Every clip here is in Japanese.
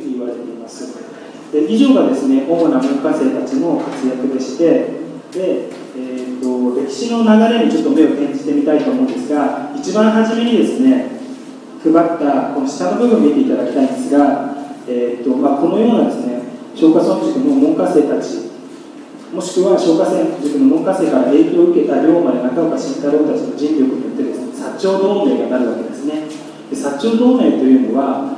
うに言われています。で以上がですね主な文化生たちの活躍でしてで、えーと、歴史の流れにちょっと目を転じてみたいと思うんですが一番初めにですね配ったこの下の部分を見ていただきたいんですが、えーとまあ、このようなですね松下村塾の門下生たちもしくは松下村塾の門下生から影響を受けた龍馬や中岡慎太郎たちの尽力によってですね薩長同盟がなるわけですね。で薩長同盟というのは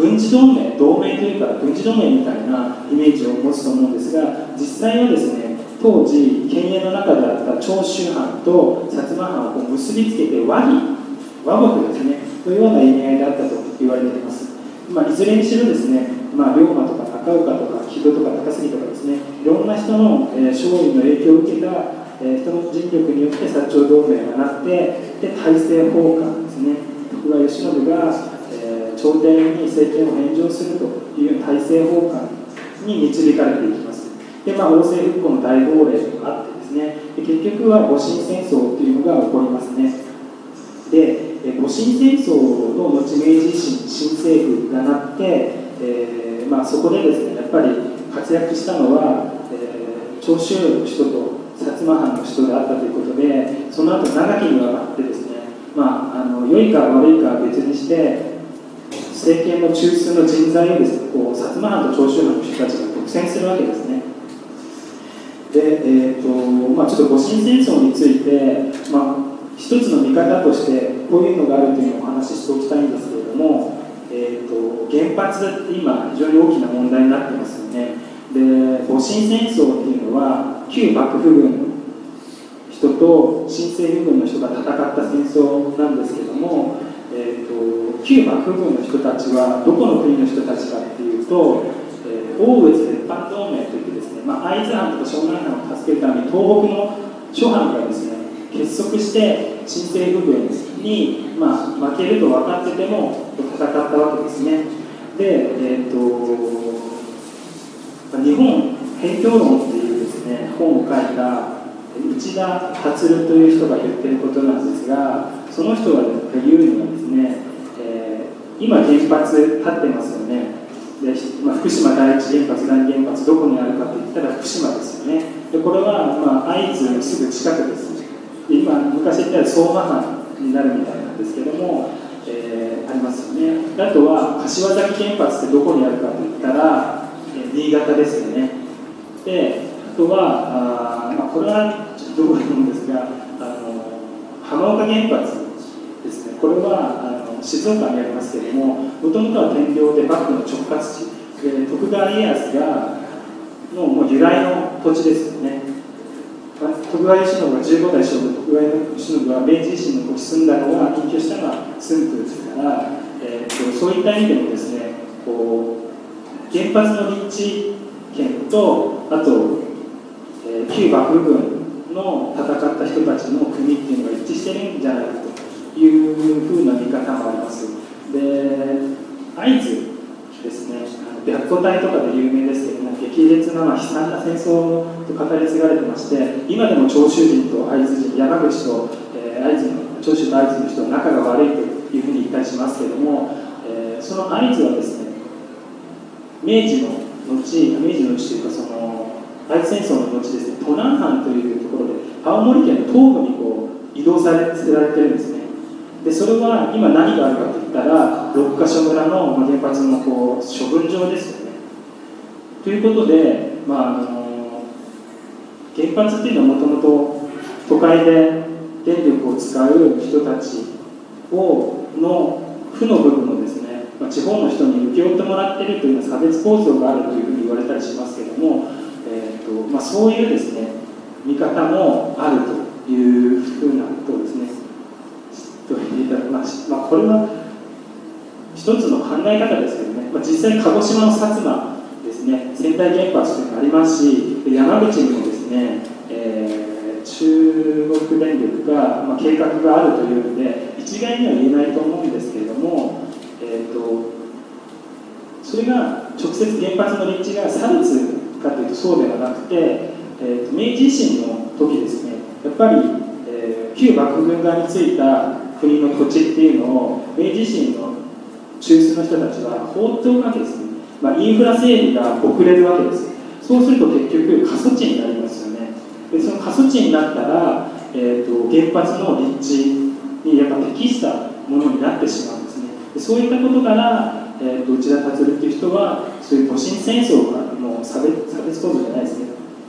軍事同盟同盟というか軍事同盟みたいなイメージを持つと思うんですが実際はですね当時県営の中であった長州藩と薩摩藩をこう結びつけて和議和睦ですねというような意味合いであったと言われています、まあ、いずれにしろですね、まあ、龍馬とか中岡とか木戸とか高杉とかですねいろんな人の、えー、勝利の影響を受けた、え、人の尽力によって薩長同盟がなってで大政奉還ですね。徳川慶喜が、えー、朝廷に政権を返上するという大政奉還に導かれていきます。で、まあ、王政復興の大号令があってですね。で結局は戊辰戦争というのが起こりますね。で戊辰戦争の後明治維新新政府がなって、えーまあ、そこでですねやっぱり活躍したのは、えー、長州の人と薩摩藩の人であったということでその後長きにわたってですね、まあ、あの良いか悪いかは別にして政権の中枢の人材をですねこう薩摩藩と長州藩の人たちが独占するわけですね。で、えーとまあ、ちょっと戊辰戦争について、まあ、一つの見方としてこういうのがあるというのをお話ししておきたいんですけれども、えーと、原発って今非常に大きな問題になってますよね。で戊辰戦争っていうのは旧幕府軍の人と新政府軍の人が戦った戦争なんですけども、えーと、旧幕府軍の人たちはどこの国の人たちかっていうと、えー、大越列藩同盟といってですね、まあ、会津藩とか湘南藩を助けるために東北の諸藩がですね結束して新政府軍に、まあ、負けると分かってても戦ったわけですね。で、えーと、日本辺境論っていうですね本を書いた内田達という人が言ってることなんですがその人が言うにはですね、えー、今原発立ってますよね。で、まあ、福島第一原発第二原発どこにあるかといったら福島ですよね。でこれは、まあ、会津のすぐ近くです。今昔言ったら相馬藩になるみたいなんですけども、えー、ありますよね。あとは柏崎原発ってどこにあるかといったら、えー、新潟ですよね。でとはあ、まあ、これはちょっとどこで思うんですがあの浜岡原発ですね。これはあの静岡にありますけれどももともとは天領で幕府の直轄地。で徳川家康がのもう由来の土地ですよね。徳川慶喜が15代将軍徳川慶喜が明治維新の時住んだのが緊急したのは駿府ですから、えーと、そういった意味でもですねこう原発の立地権とあと、旧幕府軍の戦った人たちの国っていうのが一致してるんじゃないかというふうな見方もあります。で会津ですね。白虎隊とかで有名ですけども激烈な、まあ、悲惨な戦争と語り継がれてまして今でも長州人と会津人山口と、えー、会津の長州と会津の人は仲が悪いというふうに言ったりしますけども、えー、その会津はですね明治の後明治の後というかその会津戦争の後ですね都南藩というところで青森県の東部にこう移動され捨てられてるんですね。でそれは今何があるかといったら六ヶ所村の原発のこう処分場ですよね。ということで、まあ、あの原発っていうのはもともと都会で電力を使う人たちをの負の部分をですね、まあ、地方の人に請け負ってもらってるというような差別構造があるというふうに言われたりしますけれども、とまあ、そういうですね見方もあるというふうなことをですねと言っていただきます。まあ、これは一つの考え方ですけどね、まあ、実際鹿児島の薩摩ですね仙台原発というのがありますし山口にもですね、えー、中国電力が、まあ、計画があるというので一概には言えないと思うんですけれども、えーと、それが直接原発の立地が差別かというとそうではなくて、えーと、明治維新の時ですねやっぱり、えー、旧幕府軍側についた国の土地っていうのを明治維新の中枢の人たちは放っておくわけですね、まあ、インフラ整備が遅れるわけです。そうすると結局過疎地になりますよね。でその過疎地になったら、えーと、原発の立地にやっぱ適したものになってしまうんですね。でそういったことから、えーと、内田達人はそういう戊辰戦争がもう差別差別構造じゃないですね。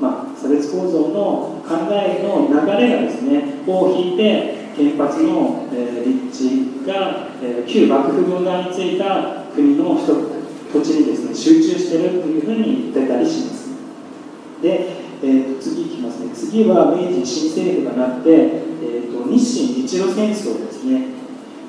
まあ、差別構造の考えの流れがですねを引いて原発の、えー、立地が、えー、旧幕府軍側についた国の人土地にですね集中してるというふうに言ってたりします。で、えー、と次いきますね。次は明治新政府がなって、えーと、日清日露戦争ですね。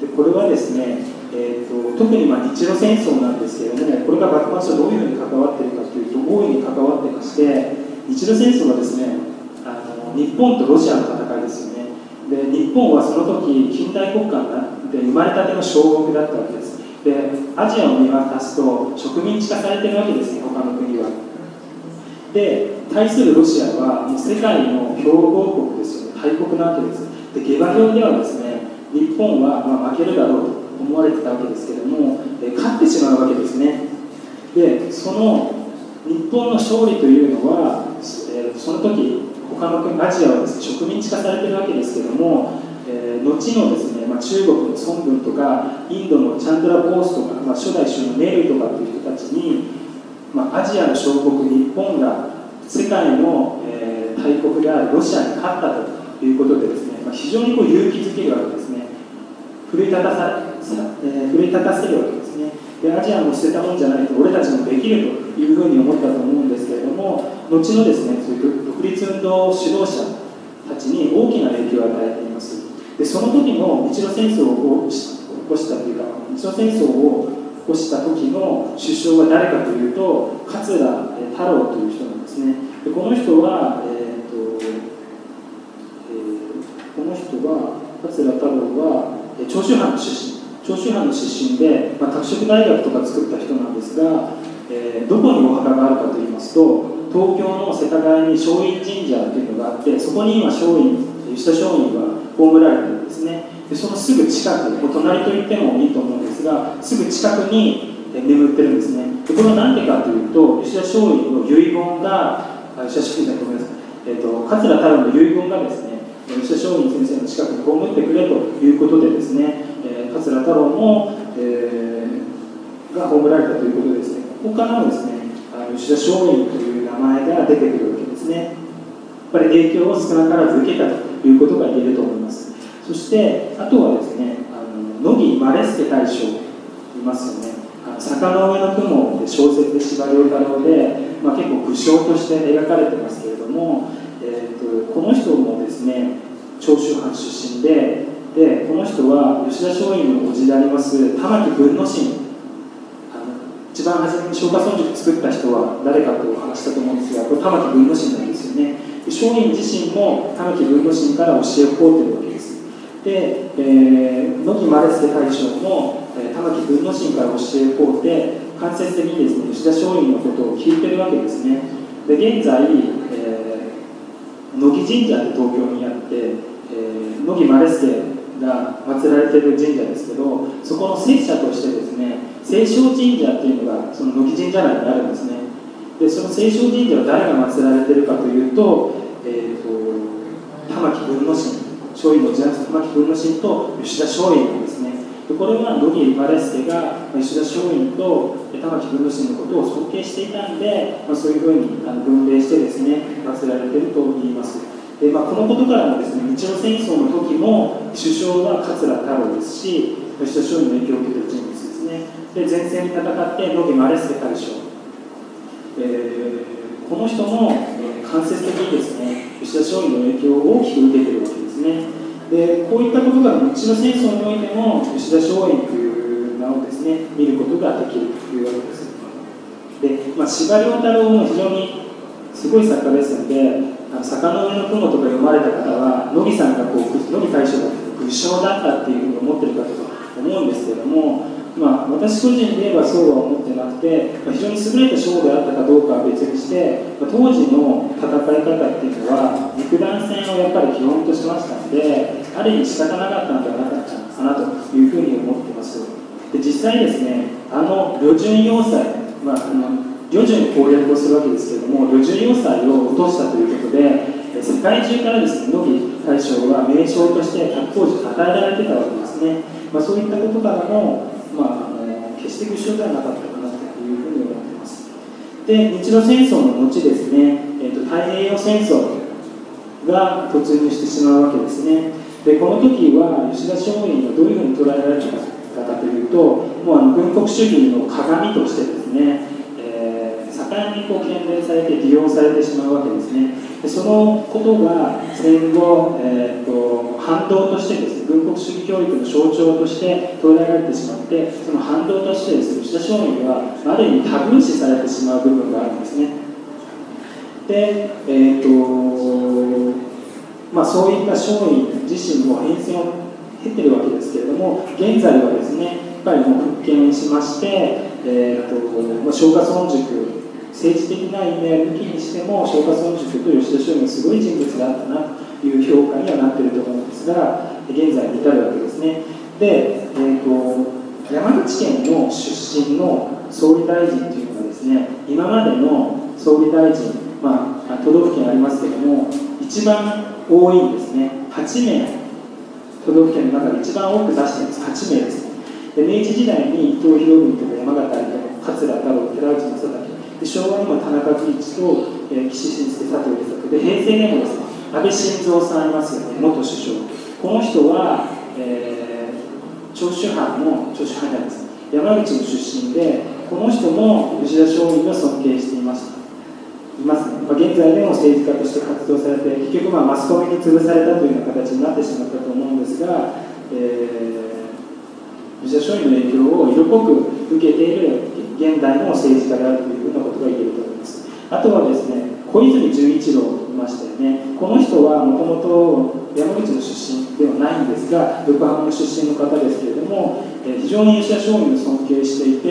でこれはですね、えーと、特にまあ日露戦争なんですけれどもこれが幕末とどういうふうに関わっているかというと大いに関わってまして日露戦争はですねあの日本とロシアの戦いですよね。で日本はその時近代国家になって生まれたての小国だったわけです。でアジアを見渡すと植民地化されてるわけですね他の国は。で対するロシアはもう世界の強豪国ですよね。大国なわけです。で下馬評ではですね日本はま負けるだろうと。思われてたわけですけどもえ勝ってしまうわけですね。でその日本の勝利というのは、え、その時他の国アジアはです、ね、植民地化されてるわけですけども、えー、後のですね、まあ、中国の孫文とかインドのチャンドラ・ボースとか、まあ、初代首相のネイルとかっていう人たちに、まあ、アジアの小国日本が世界の、えー、大国であるロシアに勝ったということでですね、まあ、非常にこう勇気づけるわけですね。奮い立たさ、えー、奮い立たせるわけですね。でアジアも捨てたもんじゃないと俺たちもできるというふうに思ったと思うんですけれども後のですねそういう独立運動指導者たちに大きな影響を与えています。でその時の日露戦争を起こしたというか日露戦争を起こした時の首相は誰かというと桂太郎という人なんですね。でこの人は、えーとえー、この人は桂太郎は長州藩の出身長州藩の出身で、まあ、拓殖大学とか作った人なんですが、えー、どこにお墓があるかといいますと東京の世田谷に松陰神社というのがあってそこに今松陰吉田松陰は葬られてるんですね。でそのすぐ近くもう隣と言ってもいいと思うんですがすぐ近くに眠ってるんですね。でこれは何でかというと吉田松陰の遺言が吉田松陰だと思います、えーと、桂太郎の遺言がですね吉田松陰先生の近くに葬ってくれということでですね、えー、桂太郎も、えー、が葬られたということですねここからもですね吉田松陰という名前が出てくるわけですねやっぱり影響を少なからず受けたということが言えると思いますそしてあとはですねあの乃木マレスケ大将いますよね坂の上の雲で小説で司馬遼太郎で、まあ、結構武将として描かれてますけれども、と、この人もですね長州藩出身ででこの人は吉田松陰の叔父であります玉木文之進。一番初めに松下村塾作った人は誰かとお話したと思うんですがこれ玉木文之進なんですよね。松陰自身も玉木文之進から教えを請うてるわけです。で、えー、野木マレスケ大将も、えー、玉木文之進から教えを請うて間接的にですね吉田松陰のことを聞いてるわけですね。で現在、乃木神社って東京にあって、えー、野木マレスケが祀られてる神社ですけどそこの聖者としてですね聖正神社っていうのがその乃木神社内にあるんですね。でその聖正神社は誰が祀られてるかというと,、えーと、玉木文之進松陰の時代玉木文之進と吉田松陰なんですね。これは乃木マレスケが吉田松陰と玉木文之進のことを尊敬していたんで、まあ、そういうふうに分類してですね祀られていると言います。で、まあ、このことからもですね日露戦争の時も首相は桂太郎ですし吉田松陰の影響を受けている人物ですね。で前線に戦って野木マレスケ大将、えー、この人も、えー、間接的にですね吉田松陰の影響を大きく受けているわけですね。でこういったことが日露戦争においても吉田松陰という名をですね見ることができるというわけです。で、まあ、司馬遼太郎も非常にすごい作家ですので「あの坂の上の雲」とか読まれた方は野木さんがこう野木大将が武将だったっていうふうに思ってるかと思うんですけどもまあ、私個人で言えばそうは思ってなくて、まあ、非常に優れた将であったかどうかは別にして、まあ、当時の戦い方っていうのは肉弾戦をやっぱり基本としましたのである意味仕方なかったんではなかったかなというふうに思ってます。で実際ですねあの旅順要塞、まあ、あの旅順攻略をするわけですけれども旅順要塞を落としたということで世界中からですね乃木大将は名将として当時与えられてたわけですね、まあ、そういったことからも、して屈辱ではなかったかなというふうに思っています。で日露戦争の後ですね、えーと、太平洋戦争が突入してしまうわけですね。でこの時は吉田松陰はどういうふうに捉えられたかというともうあの軍国主義の鏡としてですね、えー、盛んにこう懸念されて利用されてしまうわけですね。そのことが戦後、えーと、反動としてですね軍国主義教育の象徴として捉えられてしまってその反動としてですね吉田松陰はある意味タブー視されてしまう部分があるんですね。でえ、ー、とまあそういった松陰自身も変遷を経てるわけですけれども現在はですねやっぱりもう復権しまして、えーとまあ、松下村塾政治的な意味合い抜きにしても松下村塾と吉田松陰すごい人物だったなという評価にはなっていると思うんですが現在に至るわけですね。で、えーと、山口県の出身の総理大臣というのはですね今までの総理大臣、まあ、都道府県ありますけれども一番多いんですね。8名都道府県の中で一番多く出しています。8名ですで明治時代に伊藤博文とか山形有朋桂太郎寺内正武で昭和にも田中義一と、えー、岸信介佐藤栄作で平成でもです。ね安倍晋三さんいますよね。元首相。この人は、えー、長州藩の長州藩じゃないです。山口の出身でこの人も吉田松陰が尊敬していました。いますね、まあ、現在でも政治家として活動されて結局まあマスコミに潰されたというような形になってしまったと思うんですが、えー、吉田松陰の影響を色濃く受けている現代の政治家であるというふうなことが言えると思います。あとはですね小泉純一郎いましたよね。この人はもともと山口の出身ではないんですが横浜の出身の方ですけれども、え非常に吉田松陰を尊敬していて、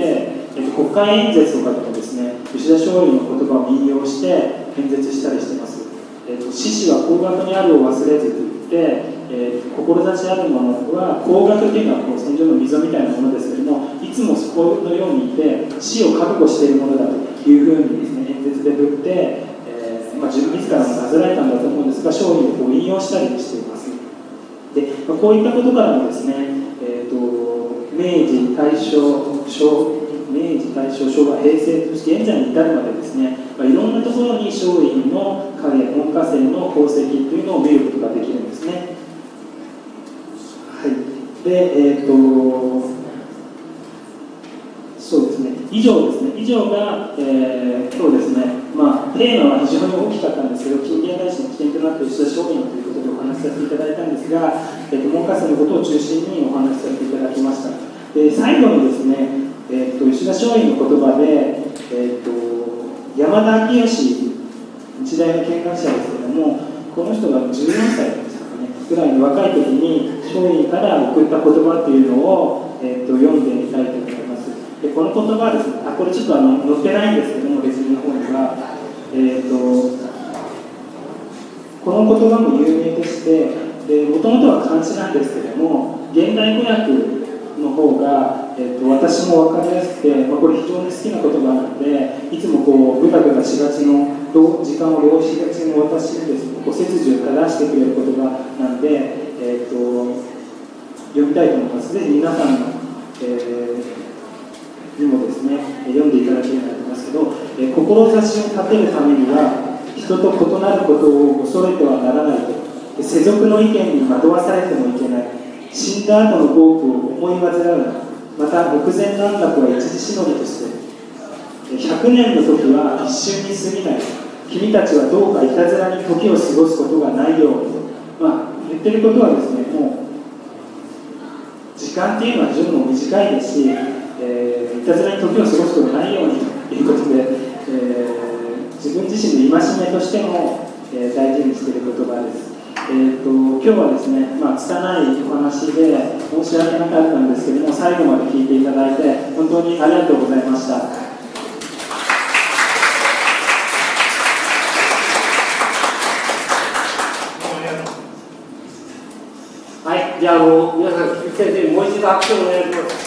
え国会演説とかでもですね吉田松陰の言葉を引用して演説したりしてます、えーと、獅子は高額にあるを忘れずと言ってえ、志あるものは高額っていうのはこう戦場の溝みたいなものですけれどもいつもそこのようにいて死を覚悟しているものだというふうにですね演説で振って、えー、まあ、自分自らもなぜられたんだと思うんですが勝利を引用したりしています。で、まあ、こういったことからもですね、えーと、明治大正昭明治大正昭和平成そして現在に至るまでですね、まあ、いろんなところに松陰の影門下生の功績というのを見ることができるんですね。はい。で、えっ、ー、と、以上ですね、以上が、えー、今日ですね、まあ、テーマは非常に大きかったんですけど、近現代史の起点となって吉田松陰ということでお話しさせていただいたんですが、えー、文科生のことを中心にお話しさせていただきました。で最後にですね、えーと、吉田松陰の言葉で、えーと、山田昭義日大の見学者ですけども、この人が14歳ぐらいの若い時に松陰から送った言葉っていうのを、えーと、読んでみたいと。でこの言葉はですね、あこれちょっとあの載ってないんですけども、別の方には、えーと、この言葉も有名でして、もともとは漢字なんですけども、現代語訳の方が、えーと、私も分かりやすくて、まあ、これ非常に好きな言葉なので、いつもこう、ぐたぐたしがちの時間を浪費しがちの私にですね、こう背筋を正してくれる言葉なんで、えーと、読みたいと思います。ぜひ皆さんの、えー、にもですね、読んでいただければと思いますけど、えー、志を立てるためには、人と異なることを恐れてはならないと。世俗の意見に惑わされてもいけない。死んだ後の幸福を思い煩うな。また、目前の安楽は一時しのぎとして、100年の時は一瞬に過ぎない。君たちはどうかいたずらに時を過ごすことがないようにまあ、言ってることはですねもう時間っていうのは十分短いですし、えー、いたずらに時を過ごすことがないようにということで、えー、自分自身の戒めとしても、えー、大事にしている言葉です。えーと、今日はですね、まあ、拙いお話で申し訳なかったんですけども最後まで聞いていただいて本当にありがとうございました。じゃあ、あの皆さん、先生にもう一度拍手をお願いします。